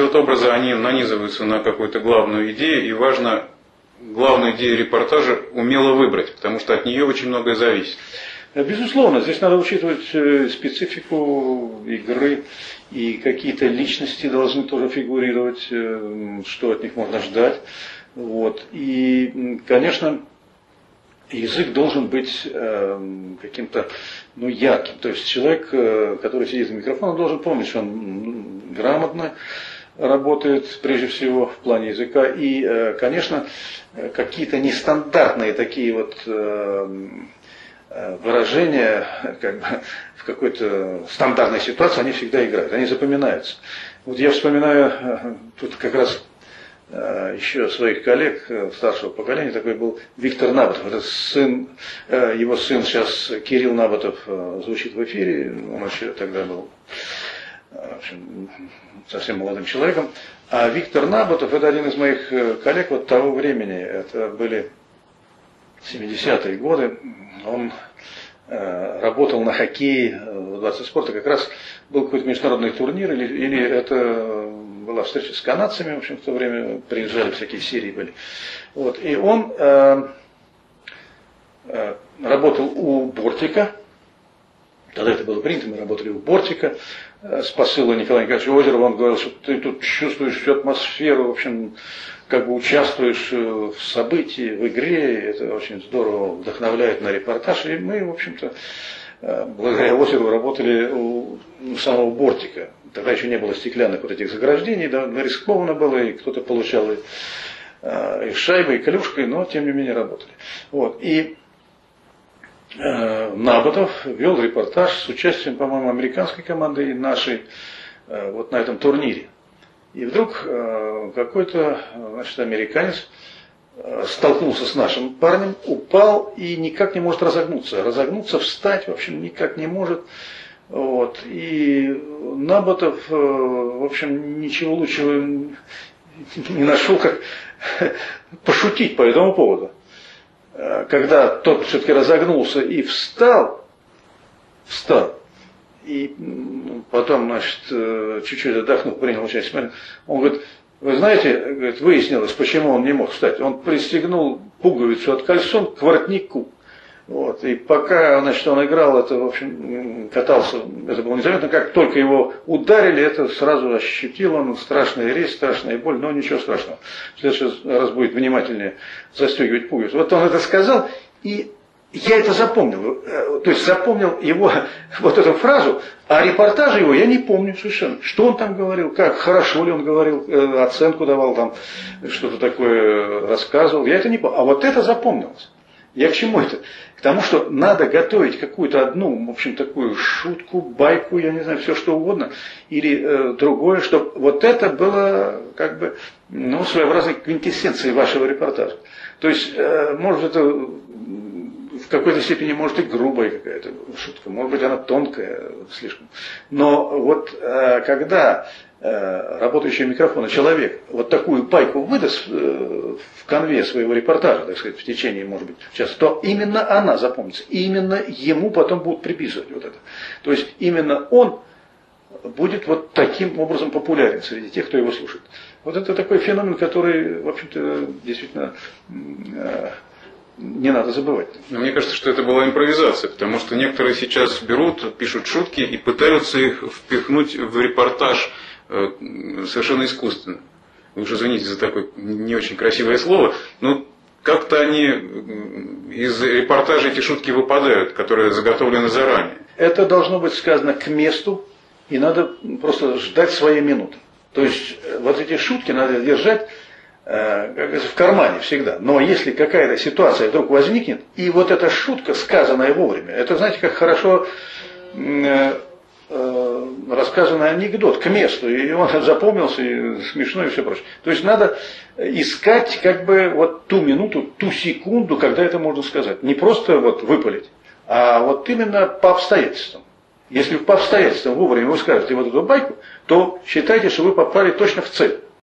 эти вот образы, они нанизываются на какую-то главную идею, и важно главную идею репортажа умело выбрать, потому что от нее очень многое зависит. Безусловно, здесь надо учитывать э, специфику игры, и какие-то личности должны тоже фигурировать, э, что от них можно ждать. Вот. И, конечно, язык должен быть э, каким-то ну, ярким. То есть человек, который сидит за микрофоном, должен помнить, что он грамотно работает прежде всего в плане языка. И, конечно, какие-то нестандартные такие вот Э, выражения как бы, в какой-то стандартной ситуации, они всегда играют, они запоминаются. Вот я вспоминаю э, тут как раз э, еще своих коллег старшего поколения, такой был Виктор Набатов, это сын, его сын сейчас Кирилл Набатов звучит в эфире, он еще тогда был в общем, совсем молодым человеком. А Виктор Набатов это один из моих коллег вот того времени, это были 70-е годы, он э, работал на хоккее в 20 спорта, как раз был какой-то международный турнир, или, или это была встреча с канадцами, в общем, в то время приезжали всякие серии были. Вот, и он э, э, работал у Бортика, тогда это было принято, мы работали у Бортика, э, с посыла Николая Николаевича Озерова, он говорил, что ты тут чувствуешь всю атмосферу, в общем, как бы участвуешь э, в событии, в игре, это очень здорово вдохновляет на репортаж. И мы, в общем-то, э, благодаря озеру работали у самого бортика. Тогда еще не было стеклянных вот этих заграждений, да, рискованно было, и кто-то получал и, и шайбой, и клюшкой, но тем не менее работали. Вот. И Набатов вел репортаж с участием, по-моему, американской команды и нашей э, вот на этом турнире. И вдруг э, какой-то значит, американец э, столкнулся с нашим парнем, упал и никак не может разогнуться. Разогнуться, встать, в общем, никак не может. Вот. И Наботов, э, в общем, ничего лучшего не нашел, как пошутить по этому поводу. Когда тот все-таки разогнулся и встал, встал, и потом, значит, э, чуть-чуть отдохнув, принял участие. Он говорит, вы знаете, говорит, выяснилось, почему он не мог встать. Он пристегнул пуговицу от кальсон к воротнику. Вот. И пока значит, он играл, это, в общем, катался, это было незаметно, как только его ударили, это сразу ощутил он страшный резь, страшная боль, но ничего страшного. В следующий раз будет внимательнее застегивать пуговицу. Вот он это сказал, и я это запомнил, э, то есть запомнил его, вот эту фразу, а репортажа его я не помню совершенно. Что он там говорил, как, хорошо ли он говорил, э, оценку давал там, что-то такое рассказывал, я это не помню. А вот это запомнилось. Я к чему это? К тому, что надо готовить какую-то одну, в общем, такую шутку, байку, я не знаю, все что угодно, или э, другое, чтобы вот это было как бы, ну, своеобразной квинтэссенцией вашего репортажа. То есть, э, может, это в какой-то степени, может, и грубая какая-то шутка, может быть, она тонкая слишком. Но вот э, когда э, работающий микрофон человек вот такую пайку выдаст э, в конве своего репортажа, так сказать, в течение, может быть, часа, то именно она запомнится. Именно ему потом будут приписывать вот это. То есть именно он будет вот таким образом популярен среди тех, кто его слушает. Вот это такой феномен, который, в общем-то, действительно не надо забывать. Но мне кажется, что это была импровизация, потому что некоторые сейчас берут, пишут шутки и пытаются их впихнуть в репортаж э, совершенно искусственно. Вы уж извините за такое не очень красивое слово, но как-то они из репортажа эти шутки выпадают, которые заготовлены заранее. Это должно быть сказано к месту, и надо просто ждать своей минуты. То есть э, вот эти шутки надо держать Э, в кармане всегда. Но если какая-то ситуация вдруг возникнет, и вот эта шутка, сказанная вовремя, это, знаете, как хорошо э, э, рассказанный анекдот к месту, и он запомнился, и смешно, и все прочее. То есть надо искать как бы вот ту минуту, ту секунду, когда это можно сказать. Не просто вот выпалить, а вот именно по обстоятельствам. Если по обстоятельствам вовремя вы скажете вот эту байку, то считайте, что вы попали точно в цель.